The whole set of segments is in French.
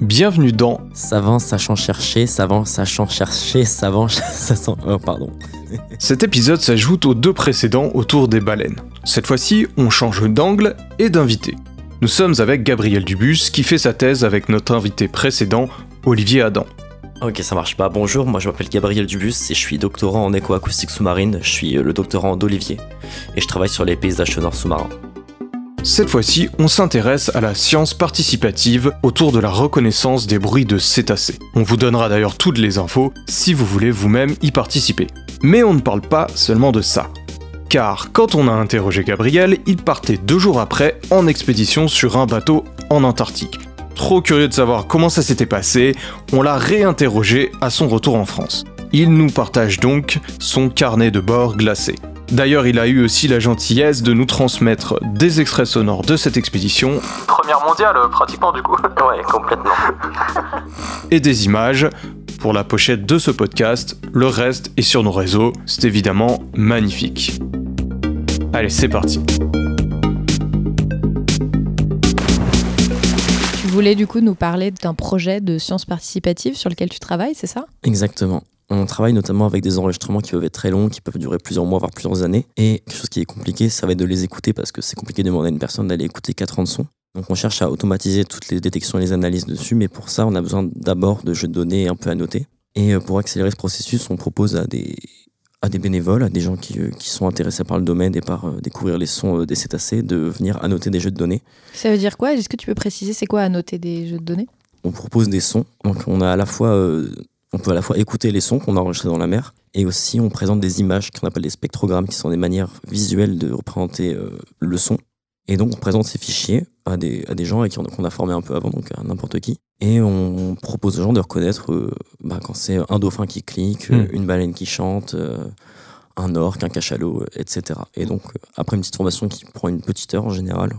Bienvenue dans Savant, sachant chercher, savant, sachant chercher, savant, sachant... Oh, pardon. Cet épisode s'ajoute aux deux précédents autour des baleines. Cette fois-ci, on change d'angle et d'invité. Nous sommes avec Gabriel Dubus qui fait sa thèse avec notre invité précédent, Olivier Adam. Ok, ça marche pas. Bonjour, moi je m'appelle Gabriel Dubus et je suis doctorant en écoacoustique sous-marine. Je suis euh, le doctorant d'Olivier et je travaille sur les paysages sonores sous-marins. Cette fois-ci, on s'intéresse à la science participative autour de la reconnaissance des bruits de cétacés. On vous donnera d'ailleurs toutes les infos si vous voulez vous-même y participer. Mais on ne parle pas seulement de ça. Car quand on a interrogé Gabriel, il partait deux jours après en expédition sur un bateau en Antarctique. Trop curieux de savoir comment ça s'était passé, on l'a réinterrogé à son retour en France. Il nous partage donc son carnet de bord glacé. D'ailleurs, il a eu aussi la gentillesse de nous transmettre des extraits sonores de cette expédition. Première mondiale, pratiquement du coup. Ouais, complètement. Et des images pour la pochette de ce podcast. Le reste est sur nos réseaux. C'est évidemment magnifique. Allez, c'est parti. Tu voulais du coup nous parler d'un projet de sciences participatives sur lequel tu travailles, c'est ça? Exactement. On travaille notamment avec des enregistrements qui peuvent être très longs, qui peuvent durer plusieurs mois, voire plusieurs années. Et quelque chose qui est compliqué, ça va être de les écouter parce que c'est compliqué de demander à une personne d'aller écouter 4 ans de son. Donc on cherche à automatiser toutes les détections et les analyses dessus, mais pour ça, on a besoin d'abord de jeux de données un peu noter. Et euh, pour accélérer ce processus, on propose à des, à des bénévoles, à des gens qui, euh, qui sont intéressés par le domaine et par euh, découvrir les sons des cétacés, de venir annoter des jeux de données. Ça veut dire quoi? Est-ce que tu peux préciser c'est quoi annoter des jeux de données? On propose des sons, donc on a à la fois on peut à la fois écouter les sons qu'on a enregistrés dans la mer et aussi on présente des images qu'on appelle des spectrogrammes qui sont des manières visuelles de représenter le son. Et donc on présente ces fichiers à des, à des gens avec qui on, a formé un peu avant, donc à n'importe qui. Et on propose aux gens de reconnaître euh, bah, quand c'est un dauphin qui clique, Mm. une baleine qui chante, euh, un orque, un cachalot, etc. Et donc euh, après une petite formation qui prend une petite heure en général,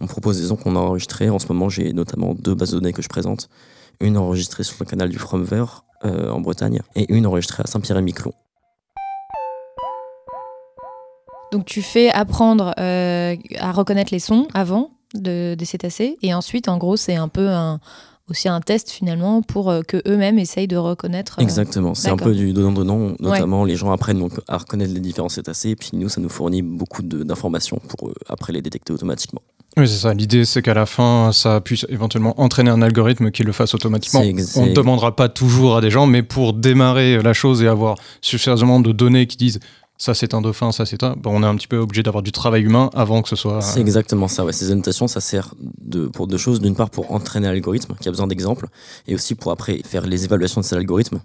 on propose des sons qu'on a enregistrés. En ce moment j'ai notamment deux bases de données que je présente. Une enregistrée sur le canal du Fromver euh, en Bretagne et une enregistrée à Saint-Pierre-et-Miquelon. Donc tu fais apprendre euh, à reconnaître les sons avant de, des cétacés et ensuite en gros c'est un peu un, aussi un test finalement pour euh, que eux-mêmes essayent de reconnaître. euh, Exactement, c'est un peu du donnant-donnant, notamment les gens apprennent donc à reconnaître les différents cétacés et puis nous ça nous fournit beaucoup d'informations pour euh, après les détecter automatiquement. Oui, c'est ça. L'idée, c'est qu'à la fin, ça puisse éventuellement entraîner un algorithme qui le fasse automatiquement. On ne demandera pas toujours à des gens, mais pour démarrer la chose et avoir suffisamment de données qui disent ça c'est un dauphin, ça c'est un, bon, on est un petit peu obligé d'avoir du travail humain avant que ce soit. C'est exactement ça, ouais. ces annotations ça sert de, pour deux choses, d'une part pour entraîner l'algorithme qui a besoin d'exemples et aussi pour après faire les évaluations de cet algorithme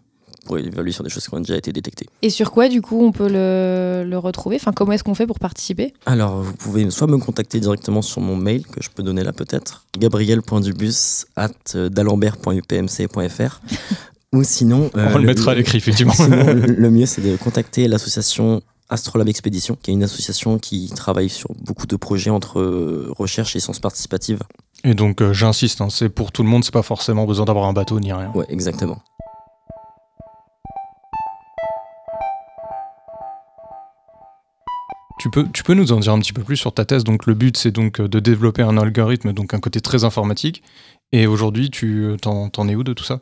pour évaluer sur des choses qui ont déjà été détectées. Et sur quoi du coup on peut le, le retrouver? Enfin comment est-ce qu'on fait pour participer? Alors, vous pouvez soit me contacter directement sur mon mail, que je peux donner là peut-être, gabriel.dubus at dalembert.upmc.fr, ou sinon... euh, On le mettra à l'écrit, effectivement. Sinon, le mieux, c'est de contacter l'association Astrolabe Expédition, qui est une association qui travaille sur beaucoup de projets entre euh, recherche et sciences participatives. Et donc, euh, j'insiste, hein, c'est pour tout le monde, c'est pas forcément besoin d'avoir un bateau ni rien. Ouais, exactement. Tu peux, tu peux nous en dire un petit peu plus sur ta thèse. Donc, le but, c'est donc euh, de développer un algorithme, donc un côté très informatique. Et aujourd'hui, tu euh, t'en, t'en es où de tout ça?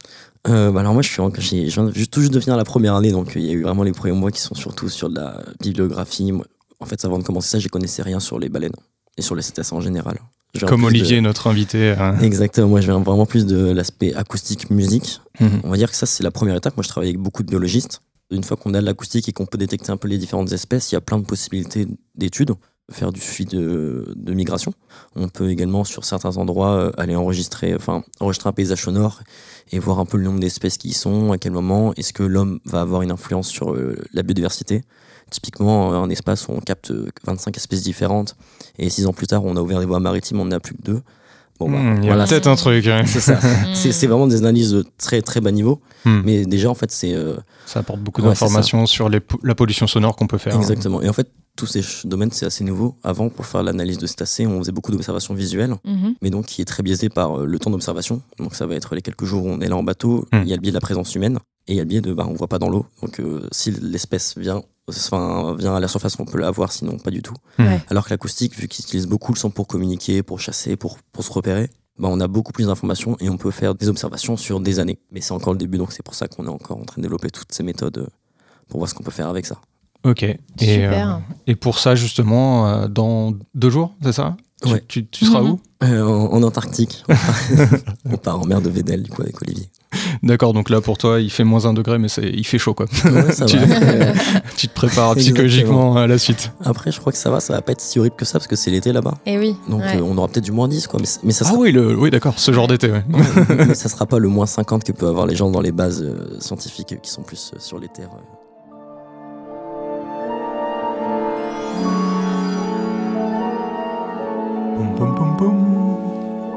Euh, bah alors moi, je suis en- j'ai- tout juste de finir la première année, donc il y a eu vraiment les premiers mois qui sont surtout sur de la bibliographie. En fait, avant de commencer ça, je connaissais rien sur les baleines et sur les cétacés en général. Comme plus de- Olivier, notre invité. Exactement, moi je viens vraiment plus de l'aspect acoustique, musique. Mhm. On va dire que ça c'est la première étape. Moi je travaille avec beaucoup de biologistes. Une fois qu'on a l'acoustique et qu'on peut détecter un peu les différentes espèces, il y a plein de possibilités d'études, faire du suivi de, migration. On peut également sur certains endroits euh, aller enregistrer, enfin enregistrer un paysage sonore et voir un peu le nombre d'espèces qui y sont, à quel moment, est-ce que l'homme va avoir une influence sur euh, la biodiversité? Typiquement, un espace où on capte euh, 25 espèces différentes et six ans plus tard, on a ouvert des voies maritimes, on n'en a plus que deux. Bon, bah, Hmm, il y a voilà, peut-être un truc. hein. c'est ça. C'est c'est vraiment des analyses de très très bas niveau. Hmm. Mais déjà, en fait, c'est. euh, Ça apporte beaucoup Ouais, d'informations sur les la pollution sonore qu'on peut faire. exactement. Et en fait, tous ces domaines, c'est assez nouveau. Avant, pour faire l'analyse de cétacés, on faisait beaucoup d'observations visuelles, Mhm. mais donc qui est très biaisé par euh, le temps d'observation. Donc ça va être les quelques jours où on est là en bateau. Hmm. Il y a le biais de la présence humaine et il y a le biais de. Bah, on voit pas dans l'eau. Donc euh, si l'espèce vient. Enfin, vient à la surface, on peut la voir, sinon pas du tout. Ouais. Alors que l'acoustique, vu qu'ils utilisent beaucoup le son pour communiquer, pour chasser, pour, pour se repérer, bah, on a beaucoup plus d'informations et on peut faire des observations sur des années. Mais c'est encore le début, donc c'est pour ça qu'on est encore en train de développer toutes ces méthodes euh, pour voir ce qu'on peut faire avec ça. Ok. Et, Super. euh, et pour ça, justement, euh, dans deux jours, c'est ça? Ouais. tu, tu seras Mhm. où Euh, en, en Antarctique, on part, en mer de Védel du coup avec Olivier. D'accord, donc là pour toi, il fait moins un degré, mais c'est, il fait chaud quoi. Ouais, ça Tu- va. Tu te prépares Exactement. psychologiquement à la suite. Après, je crois que ça va, ça va pas être si horrible que ça parce que c'est l'été là-bas. Et oui. Donc ouais. euh, on aura peut-être du moins 10 quoi, mais, mais ça Ah sera oui, le, oui d'accord, ce genre d'été. Ouais. Ouais, mais ça sera pas le moins 50 que peuvent avoir les gens dans les bases euh, scientifiques euh, qui sont plus euh, sur les terres.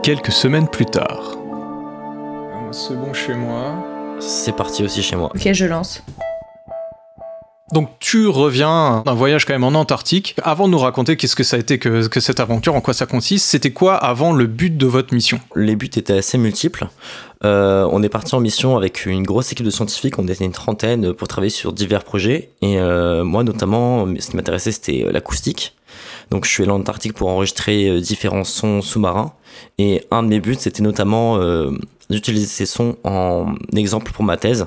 Quelques semaines plus tard. C'est bon chez moi. C'est parti aussi chez moi. Ok, je lance. Donc tu reviens d'un voyage quand même en Antarctique. Avant de nous raconter qu'est-ce que ça a été que, que cette aventure, en quoi ça consiste, c'était quoi avant le but de votre mission? Les buts étaient assez multiples. Euh, on est parti en mission avec une grosse équipe de scientifiques, on était une trentaine pour travailler sur divers projets. Et euh, moi notamment, ce qui m'intéressait c'était euh, l'acoustique. Donc je suis allé en Antarctique pour enregistrer euh, différents sons sous-marins. Et un de mes buts c'était notamment euh, d'utiliser ces sons en exemple pour ma thèse.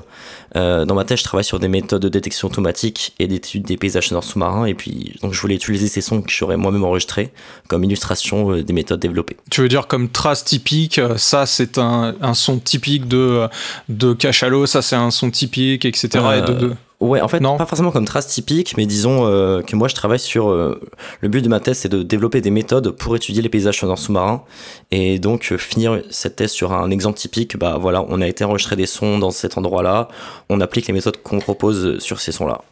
Euh, dans ma thèse je travaille sur des méthodes de détection automatique et d'étude des paysages sonores sous-marins. Et puis donc je voulais utiliser ces sons que j'aurais moi-même enregistrés comme illustration euh, des méthodes développées. Tu veux dire comme trace typique, ça c'est un, un son typique de, de cachalot, ça c'est un son typique, etc. Et de, de- Ouais, en fait, Non. pas forcément comme trace typique, mais disons euh, que moi je travaille sur. euh, le but de ma thèse, c'est de développer des méthodes pour étudier les paysages sonores sous-marins. Et donc, euh, finir cette thèse sur un exemple typique, bah voilà, on a été enregistrer des sons dans cet endroit-là, on applique les méthodes qu'on propose sur ces sons-là.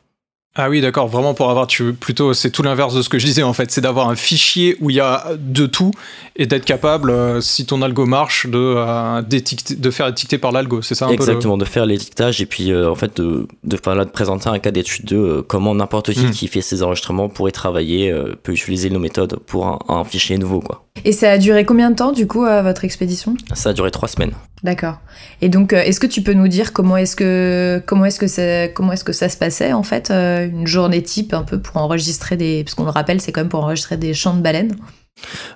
Ah oui, d'accord, vraiment pour avoir, tu veux plutôt, c'est tout l'inverse de ce que je disais en fait, c'est d'avoir un fichier où il y a de tout et d'être capable, euh, si ton algo marche, de, euh, de faire étiqueter par l'algo, c'est ça un peu Exactement, de faire l'étiquetage et puis euh, en fait de, de, enfin, là, de présenter un cas d'étude de comment n'importe qui Hmm. qui fait ces enregistrements pourrait travailler, peut utiliser nos méthodes pour un, un fichier nouveau. quoi. Et ça a duré combien de temps, du coup, à votre expédition? Ça a duré trois semaines. D'accord. Et donc, euh, est-ce que tu peux nous dire comment est-ce que comment est-ce que ça comment est-ce que ça se passait en fait euh, une journée type un peu pour enregistrer des parce qu'on le rappelle c'est quand même pour enregistrer des chants de baleines?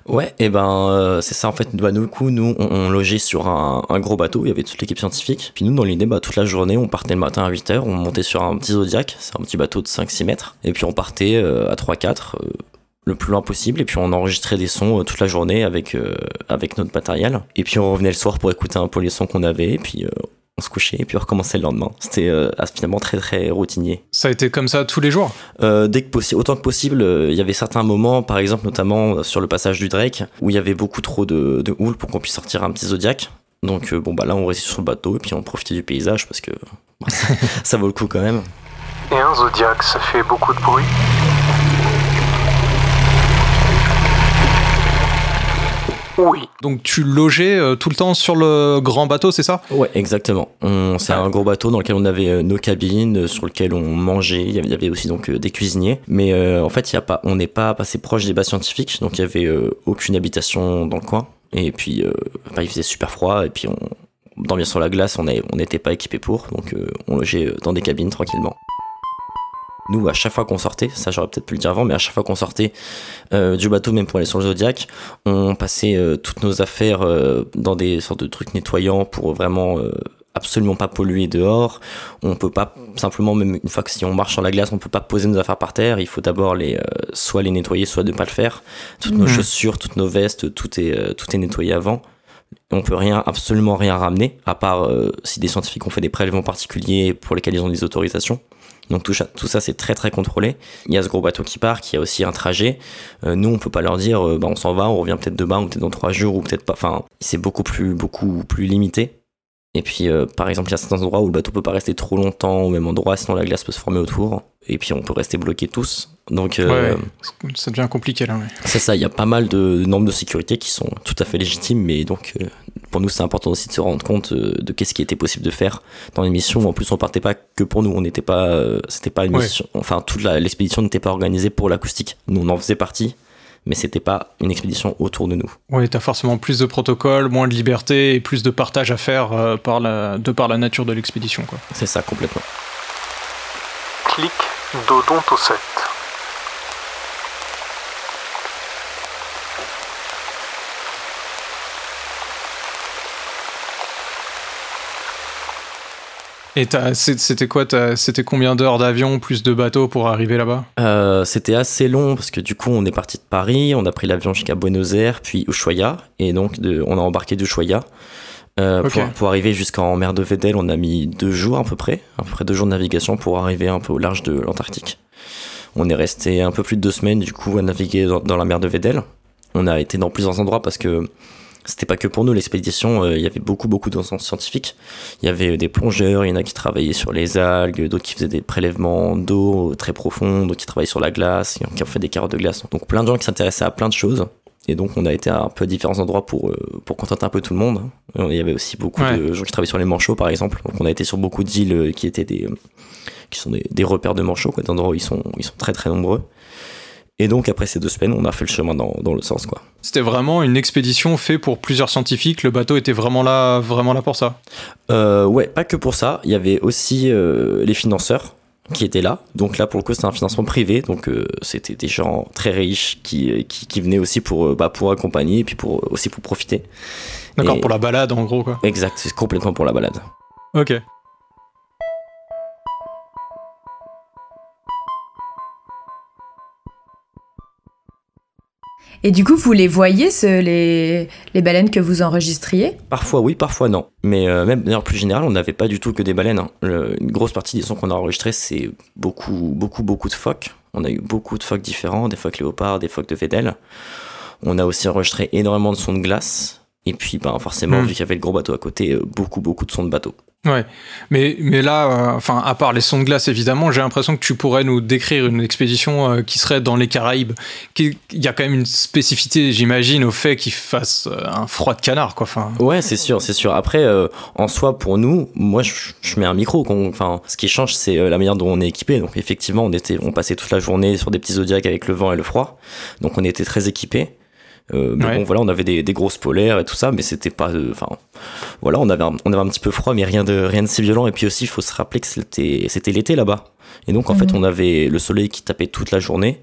Ouais, et ben euh, c'est ça en fait. Bah, nous, du coup, nous, on, on logeait sur un, un gros bateau, il y avait toute l'équipe scientifique. Puis nous, dans l'idée, bah, toute la journée, on partait le matin à 8h, on montait sur un petit Zodiac, c'est un petit bateau de 5-6 mètres. Et puis on partait euh, à 3-4, euh, le plus loin possible, et puis on enregistrait des sons euh, toute la journée avec, euh, avec notre matériel. Et puis on revenait le soir pour écouter un peu les sons qu'on avait, et puis euh, on se couchait, et puis on recommençait le lendemain. C'était euh, finalement très très routinier. Ça a été comme ça tous les jours? Euh, dès que possible, autant que possible, euh, il y avait certains moments, par exemple notamment sur le passage du Drake, où il y avait beaucoup trop de, de houle pour qu'on puisse sortir un petit Zodiac. Donc euh, bon bah là on restait sur le bateau et puis on profitait du paysage parce que bah, ça, ça vaut le coup quand même. Et un Zodiac, ça fait beaucoup de bruit? Oui. Donc tu logeais euh, tout le temps sur le grand bateau, c'est ça? Ouais exactement. On, c'est un gros bateau dans lequel on avait euh, nos cabines, euh, sur lequel on mangeait. Il y avait, aussi donc euh, des cuisiniers. Mais euh, en fait il y a pas, on n'est pas passé proche des bases scientifiques, donc il y avait euh, aucune habitation dans le coin. Et puis euh, bah, il faisait super froid et puis on dormir sur la glace, on n'était pas équipé pour, donc euh, on logeait dans des cabines tranquillement. Nous, à chaque fois qu'on sortait, ça j'aurais peut-être pu le dire avant, mais à chaque fois qu'on sortait euh, du bateau, même pour aller sur le Zodiac, on passait euh, toutes nos affaires euh, dans des sortes de trucs nettoyants pour vraiment euh, absolument pas polluer dehors. On peut pas simplement, même une fois que si on marche sur la glace, on peut pas poser nos affaires par terre. Il faut d'abord les euh, soit les nettoyer, soit ne pas le faire. Toutes nos Mhm. chaussures, toutes nos vestes, tout est euh, tout est nettoyé avant. On peut rien, absolument rien ramener, à part euh, si des scientifiques ont fait des prélèvements particuliers pour lesquels ils ont des autorisations. Donc tout ça, tout ça c'est très très contrôlé. Il y a ce gros bateau qui part, qui a aussi un trajet. Euh, nous, on peut pas leur dire, euh, bah, on s'en va, on revient peut-être demain, ou peut-être dans trois jours, ou peut-être pas. Enfin, c'est beaucoup plus beaucoup plus limité. Et puis, euh, par exemple, il y a certains endroits où le bateau peut pas rester trop longtemps au même endroit, sinon la glace peut se former autour. Et puis, on peut rester bloqué tous. Donc, euh, Ouais. Ça devient compliqué là, ouais. c'est ça, il y a pas mal de normes de sécurité qui sont tout à fait légitimes, mais donc euh, pour nous c'est important aussi de se rendre compte euh, de qu'est-ce qui était possible de faire dans les missions. En plus, on partait pas que pour nous, on n'était pas, euh, c'était pas une Ouais. mission, enfin toute l'expédition n'était pas organisée pour l'acoustique. Nous on en faisait partie, mais c'était pas une expédition autour de nous. Ouais, t'as forcément plus de protocoles, moins de liberté et plus de partage à faire euh, par la, de par la nature de l'expédition. C'est ça complètement. Clic d'Odonto Et c'était quoi C'était combien d'heures d'avion plus de bateaux pour arriver là-bas? Euh, C'était assez long parce que du coup, on est parti de Paris, on a pris l'avion jusqu'à Buenos Aires, puis Ushuaia, et donc de, on a embarqué d'Ushuaia. Euh, pour arriver jusqu'en mer de Vedel, on a mis deux jours à peu près, à peu près deux jours de navigation pour arriver un peu au large de l'Antarctique. On est resté un peu plus de deux semaines du coup à naviguer dans, dans la mer de Vedel. On a été dans plusieurs endroits parce que c'était pas que pour nous l'expédition, euh, il y avait beaucoup beaucoup d'ensembles scientifiques. Il y avait des plongeurs, il y en a qui travaillaient sur les algues, d'autres qui faisaient des prélèvements d'eau très profonds, d'autres qui travaillaient sur la glace, qui ont fait des carottes de glace. Donc plein de gens qui s'intéressaient à plein de choses. Et donc on a été à un peu différents endroits pour, euh, pour contenter un peu tout le monde. Il y avait aussi beaucoup Ouais. de gens qui travaillaient sur les manchots par exemple. Donc on a été sur beaucoup d'îles euh, qui étaient des, qui sont des, des repères de manchots, quoi, d'endroits où ils sont, ils sont très très nombreux. Et donc après ces deux semaines, on a fait le chemin dans, dans le sens quoi. C'était vraiment une expédition faite pour plusieurs scientifiques. Le bateau était vraiment là, vraiment là pour ça. Euh, ouais, pas que pour ça. Il y avait aussi euh, les financeurs qui étaient là. Donc là, pour le coup, c'était un financement privé. Donc euh, c'était des gens très riches qui, qui, qui venaient aussi pour, bah, pour accompagner et puis pour, aussi pour profiter. D'accord, Et- pour la balade en gros quoi. Exact, c'est complètement pour la balade. Ok. Et du coup, vous les voyez, ce- les, les baleines que vous enregistriez? Parfois oui, parfois non. Mais euh, même d'ailleurs plus général, on n'avait pas du tout que des baleines. hein. Le- une grosse partie des sons qu'on a enregistrés, c'est beaucoup, beaucoup, beaucoup de phoques. On a eu beaucoup de phoques différents, des phoques léopards, des phoques de Vedel. On a aussi enregistré énormément de sons de glace. Et puis, ben, forcément, Hmm. vu qu'il y avait le gros bateau à côté, euh, beaucoup, beaucoup de sons de bateau. Ouais, mais, mais là, euh, enfin, à part les sons de glace, évidemment, j'ai l'impression que tu pourrais nous décrire une expédition euh, qui serait dans les Caraïbes. Il y a quand même une spécificité, j'imagine, au fait qu'il fasse euh, un froid de canard, quoi. Enfin, Ouais, c'est sûr, c'est sûr. Après, en soi, pour nous, moi, je, mets un micro. Enfin, ce qui change, c'est la manière dont on est équipé. Donc, effectivement, on était, on passait toute la journée sur des petits zodiacs avec le vent et le froid. Donc, on était très équipés. Euh, mais Ouais. bon, voilà, on avait des, des grosses polaires et tout ça, mais c'était pas. euh, Enfin, voilà, on avait, un, on avait un petit peu froid, mais rien de, rien de si violent. Et puis aussi, il faut se rappeler que c'était, c'était l'été là-bas. Et donc, en fait, Mhm. on avait le soleil qui tapait toute la journée.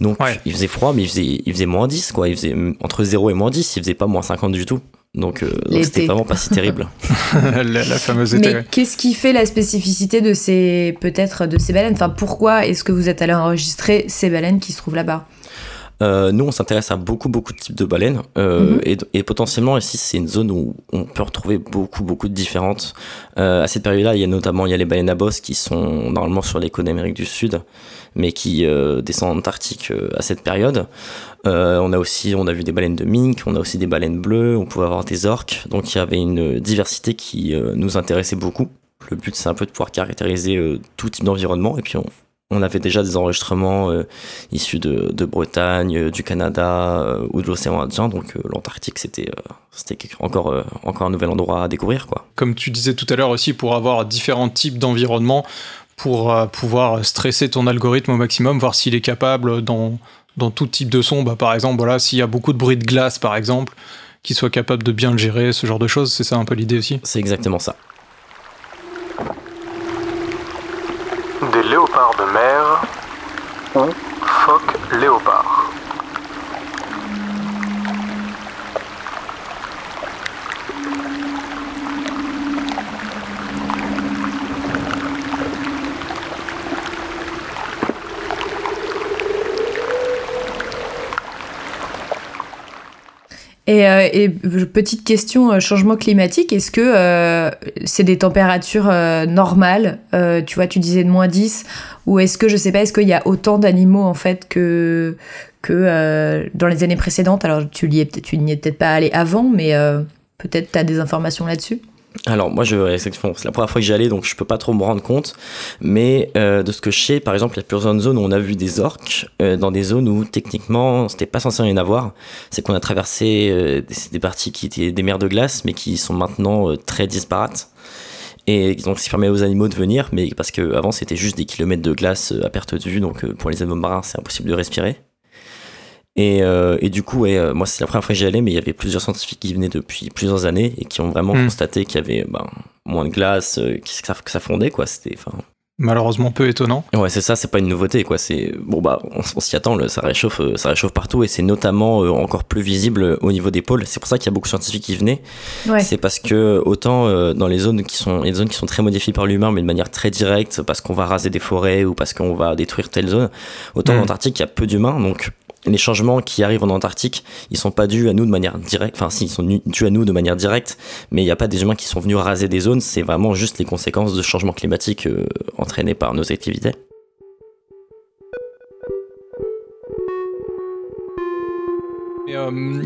Donc, Ouais. il faisait froid, mais il faisait, il faisait moins 10, quoi. Il faisait entre 0 et moins 10, il faisait pas moins 50 du tout. Donc, euh, c'était vraiment pas si terrible. la, la fameuse été. Mais ouais. qu'est-ce qui fait la spécificité de ces peut-être de ces baleines? Enfin, pourquoi est-ce que vous êtes allé enregistrer ces baleines qui se trouvent là-bas? Euh, nous, on s'intéresse à beaucoup, beaucoup de types de baleines. Euh, Mhm. et, et potentiellement, ici, c'est une zone où on peut retrouver beaucoup, beaucoup de différentes. Euh, à cette période-là, il y a notamment il y a les baleines à bosse qui sont normalement sur les côtes d'Amérique du Sud, mais qui euh, descendent en Antarctique à cette période. Euh, on a aussi, on a vu des baleines de mink, on a aussi des baleines bleues, on pouvait avoir des orques. Donc, il y avait une diversité qui euh, nous intéressait beaucoup. Le but, c'est un peu de pouvoir caractériser euh, tout type d'environnement. Et puis, on, on avait déjà des enregistrements euh, issus de, de Bretagne, euh, du Canada euh, ou de l'océan Indien. Donc euh, l'Antarctique, c'était c'était encore, encore un nouvel endroit à découvrir. quoi. Comme tu disais tout à l'heure aussi, pour avoir différents types d'environnement, pour pouvoir stresser ton algorithme au maximum, voir s'il est capable dans, dans tout type de son. Bah, par exemple, voilà, s'il y a beaucoup de bruit de glace, par exemple, qu'il soit capable de bien le gérer, ce genre de choses. C'est ça un peu l'idée aussi? C'est exactement ça. Des léopards de mer ou phoques léopards. Et, euh, et petite question, euh, changement climatique, est-ce que euh, c'est des températures normales Tu vois, tu disais de moins 10, ou est-ce que, je sais pas, est-ce qu'il y a autant d'animaux en fait que, dans les années précédentes? Alors, tu n'y es, peut-être- pas allé avant, mais peut-être tu as des informations là-dessus? Alors moi, je, c'est la première fois que j'y allais, donc je peux pas trop me rendre compte. Mais euh, de ce que je sais, par exemple, il y a plusieurs zones où on a vu des orques, euh, dans des zones où techniquement, c'était pas censé en avoir. C'est qu'on a traversé euh, des, des parties qui étaient des mers de glace, mais qui sont maintenant euh, très disparates. Et donc, ça permet aux animaux de venir, mais parce que avant c'était juste des kilomètres de glace euh, à perte de vue, donc euh, pour les animaux marins, c'est impossible de respirer. Et, euh, et du coup, ouais, euh, moi, c'est la première fois que j'y allais, mais il y avait plusieurs scientifiques qui venaient depuis plusieurs années et qui ont vraiment Mm. constaté qu'il y avait ben, moins de glace, euh, que, ça, que ça fondait, quoi. C'était, enfin, malheureusement peu étonnant. Ouais, c'est ça, c'est pas une nouveauté, quoi. C'est bon bah, on, s'y attend, ça réchauffe, ça réchauffe partout, et c'est notamment encore plus visible au niveau des pôles. C'est pour ça qu'il y a beaucoup de scientifiques qui venaient. C'est parce que autant dans les zones qui sont, les zones qui sont très modifiées par l'humain, mais de manière très directe, parce qu'on va raser des forêts ou parce qu'on va détruire telle zone, autant en mm. Antarctique il y a peu d'humains, donc les changements qui arrivent en Antarctique, ils sont pas dus à nous de manière directe, enfin si, ils sont dus à nous de manière directe, mais il n'y a pas des humains qui sont venus raser des zones, c'est vraiment juste les conséquences de changements climatiques euh, entraînés par nos activités. Euh,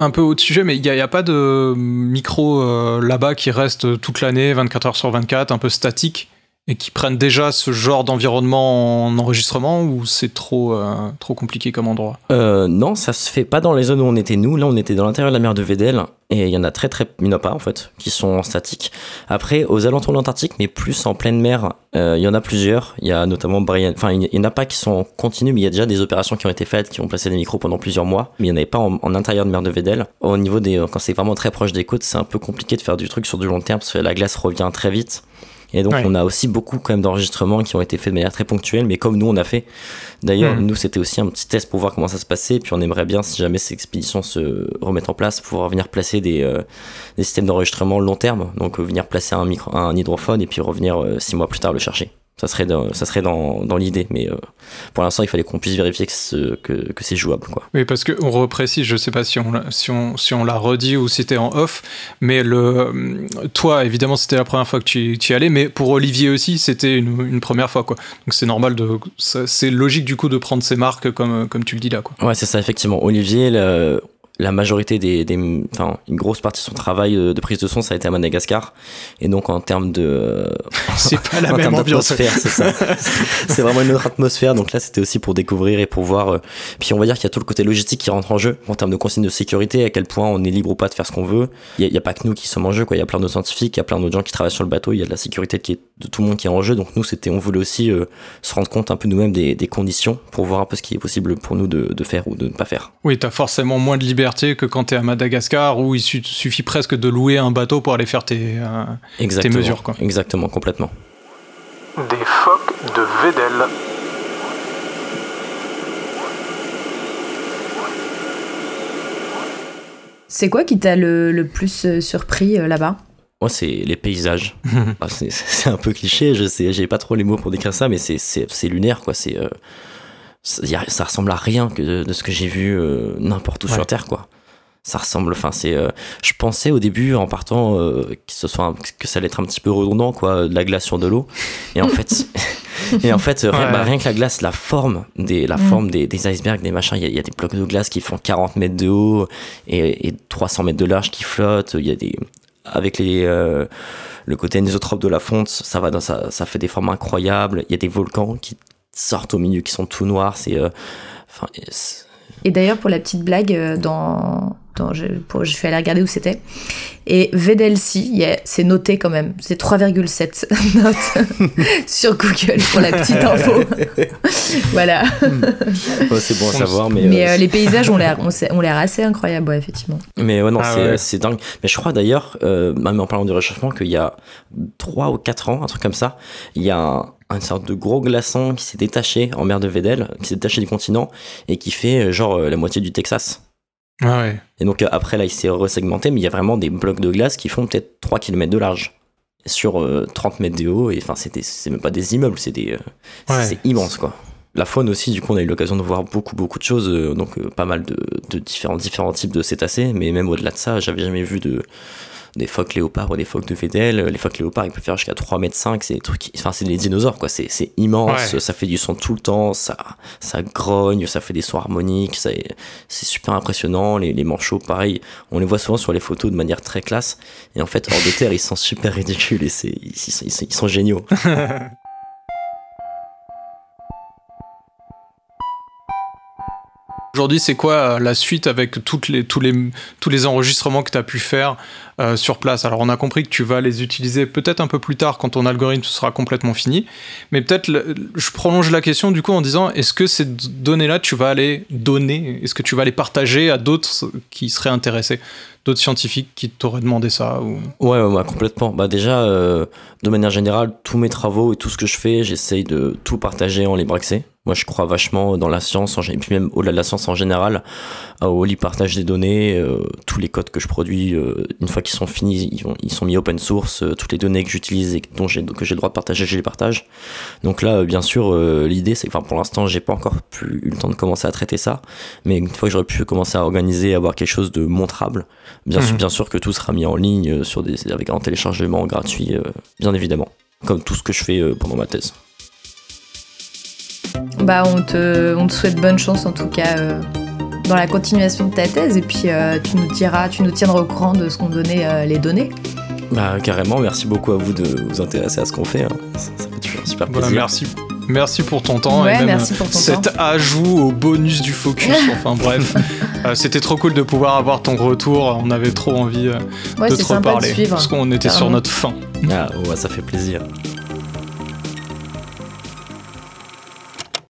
un peu autre sujet, mais il n'y a, a, pas de micro euh, là-bas qui reste toute l'année, 24 heures sur 24, un peu statique? Et qui prennent déjà ce genre d'environnement en enregistrement ou c'est trop, euh, trop compliqué comme endroit? Euh, Non, ça se fait pas dans les zones où on était nous. Là, on était dans l'intérieur de la mer de Vedel et il y en a très très, il n'y en a pas en fait, qui sont en statique. Après, aux alentours de l'Antarctique, mais plus en pleine mer, euh, il y en a plusieurs. Il y a notamment Brian, enfin, il n'y en a pas qui sont en continu, mais il y a déjà des opérations qui ont été faites, qui ont placé des micros pendant plusieurs mois. Mais il n'y en avait pas en, intérieur de mer de Vedel. Au niveau des, quand c'est vraiment très proche des côtes, c'est un peu compliqué de faire du truc sur du long terme parce que la glace revient très vite. Et donc, on a aussi beaucoup quand même d'enregistrements qui ont été faits de manière très ponctuelle, mais comme nous, on a fait. D'ailleurs, hmm. nous, c'était aussi un petit test pour voir comment ça se passait. Puis on aimerait bien, si jamais ces expéditions se remettent en place, pouvoir venir placer des, euh, des systèmes d'enregistrement long terme. Donc, euh, venir placer un, micro, un hydrophone et puis revenir euh, six mois plus tard le chercher ça serait dans, ça serait dans, dans l'idée mais euh, pour l'instant il fallait qu'on puisse vérifier que, que, que c'est jouable quoi. Oui parce qu'on reprécise je sais pas si on si on, si on l'a redit ou si c'était en off mais le toi évidemment c'était la première fois que tu, tu y allais mais pour Olivier aussi c'était une, une, première fois quoi donc c'est normal de c'est logique du coup de prendre ces marques comme comme tu le dis là quoi. Ouais c'est ça effectivement Olivier le, la majorité des, des, enfin une grosse partie de son travail euh, de prise de son ça a été à Madagascar. Et donc en termes de euh, c'est pas la même ambiance. c'est ça. C'est vraiment une autre atmosphère. Donc là c'était aussi pour découvrir et pour voir euh, puis on va dire qu'il y a tout le côté logistique qui rentre en jeu en termes de consignes de sécurité à quel point on est libre ou pas de faire ce qu'on veut. Il y, a pas que nous qui sommes en jeu quoi. Il y a plein de scientifiques il y a plein d'autres gens qui travaillent sur le bateau il y a de la sécurité qui est de tout le monde qui est en jeu. Donc nous c'était on voulait aussi se rendre compte un peu nous-mêmes des, des, conditions pour voir un peu ce qui est possible pour nous de, de faire ou de ne pas faire. Oui t'as forcément moins de liberté que quand tu es à Madagascar où il suffit presque de louer un bateau pour aller faire tes, euh, tes mesures. Quoi. Exactement, complètement. Des phoques de Vedel. C'est quoi qui t'a le, plus euh, surpris euh, là-bas? Moi, c'est les paysages. Ah, c'est un peu cliché, je sais, j'ai pas trop les mots pour décrire ça, mais c'est lunaire, quoi. C'est ça, ressemble à rien que de, ce que j'ai vu euh, n'importe où sur Terre, quoi. Ça ressemble, enfin, c'est. Euh, je pensais au début, en partant, euh, que, ce soit que ça allait être un petit peu redondant, quoi, de la glace sur de l'eau. Et en fait. et en fait, bah, rien, que la glace, la forme des, la mm. forme des, des, icebergs, des machins, il y, a des blocs de glace qui font 40 mètres de haut et, et 300 mètres de large qui flottent. Il y a des. Avec les le côté anisotrope de la fonte, ça va dans, ça, ça fait des formes incroyables. Il y a des volcans qui sortent au milieu, qui sont tout noirs. C'est, euh, et d'ailleurs, pour la petite blague, euh, dans, je, pour, je suis allée regarder où c'était. Et Vedelsi, c'est noté quand même. C'est 3,7 notes sur Google pour la petite info. voilà. c'est bon à savoir. Mais, mais euh, les paysages ont l'air, assez incroyables, effectivement. Mais ouais, non, ah c'est, dingue. Mais je crois d'ailleurs, même en parlant du réchauffement, qu'il y a 3 ou 4 ans, un truc comme ça, il y a un, une sorte de gros glaçon qui s'est détaché en mer de Vedel, qui s'est détaché du continent et qui fait euh, genre euh, la moitié du Texas. Ah ouais. Et donc euh, après là il s'est resegmenté, mais il y a vraiment des blocs de glace qui font peut-être 3 km de large sur 30 mètres de haut et enfin c'est même pas des immeubles, c'est des c'est immense quoi. La faune aussi, du coup, on a eu l'occasion de voir beaucoup, beaucoup de choses, donc pas mal de, de, différents, différents types de cétacés, mais même au-delà de ça, j'avais jamais vu de, des phoques léopards ou des phoques de Vedel. Les phoques léopards, ils peuvent faire jusqu'à 3 mètres 5, c'est des trucs, enfin, c'est des dinosaures, quoi. C'est, c'est immense, ça fait du son tout le temps, ça, ça grogne, ça fait des sons harmoniques, c'est super impressionnant. Les, les manchots, pareil, on les voit souvent sur les photos de manière très classe. Et en fait, hors de terre, ils sont super ridicules et c'est, ils, ils sont géniaux. Aujourd'hui, c'est quoi euh, la suite avec toutes les, tous, les, tous les enregistrements que tu as pu faire euh, sur place. Alors on a compris que tu vas les utiliser peut-être un peu plus tard quand ton algorithme sera complètement fini, mais peut-être je prolonge la question du coup en disant est-ce que ces données-là tu vas les donner, est-ce que tu vas les partager à d'autres qui seraient intéressés? D'autres scientifiques qui t'auraient demandé ça ou... Ouais, ouais, complètement. Bah déjà, euh, de manière générale, tous mes travaux et tout ce que je fais, j'essaye de tout partager en libre accès. Moi, je crois vachement dans la science, et puis même au-delà de la science en général, au libre partage des données, euh, tous les codes que je produis, euh, une fois qu'ils sont finis, ils, sont mis open source, toutes les données que j'utilise et dont j'ai, que j'ai le droit de partager, je les partage. Donc là, bien sûr, l'idée, c'est que pour l'instant, j'ai pas encore pu, eu le temps de commencer à traiter ça, mais une fois que j'aurais pu commencer à organiser, avoir quelque chose de montrable, Bien, sûr, mhm. bien sûr que tout sera mis en ligne euh, sur des, avec un téléchargement gratuit, euh, bien évidemment, comme tout ce que je fais euh, pendant ma thèse. Bah, on te, on te souhaite bonne chance en tout cas dans la continuation de ta thèse et puis tu nous diras, tu nous tiendras au courant de ce qu'ont donné les données. Bah carrément, merci beaucoup à vous de vous intéresser à ce qu'on fait. Hein. Ça, fait toujours super plaisir. merci Merci pour ton temps et même cet ajout au bonus du focus. enfin bref, euh, c'était trop cool de pouvoir avoir ton retour. On avait trop envie euh, de te reparler parce qu'on était sur notre fin. Ah, ouais, ça fait plaisir.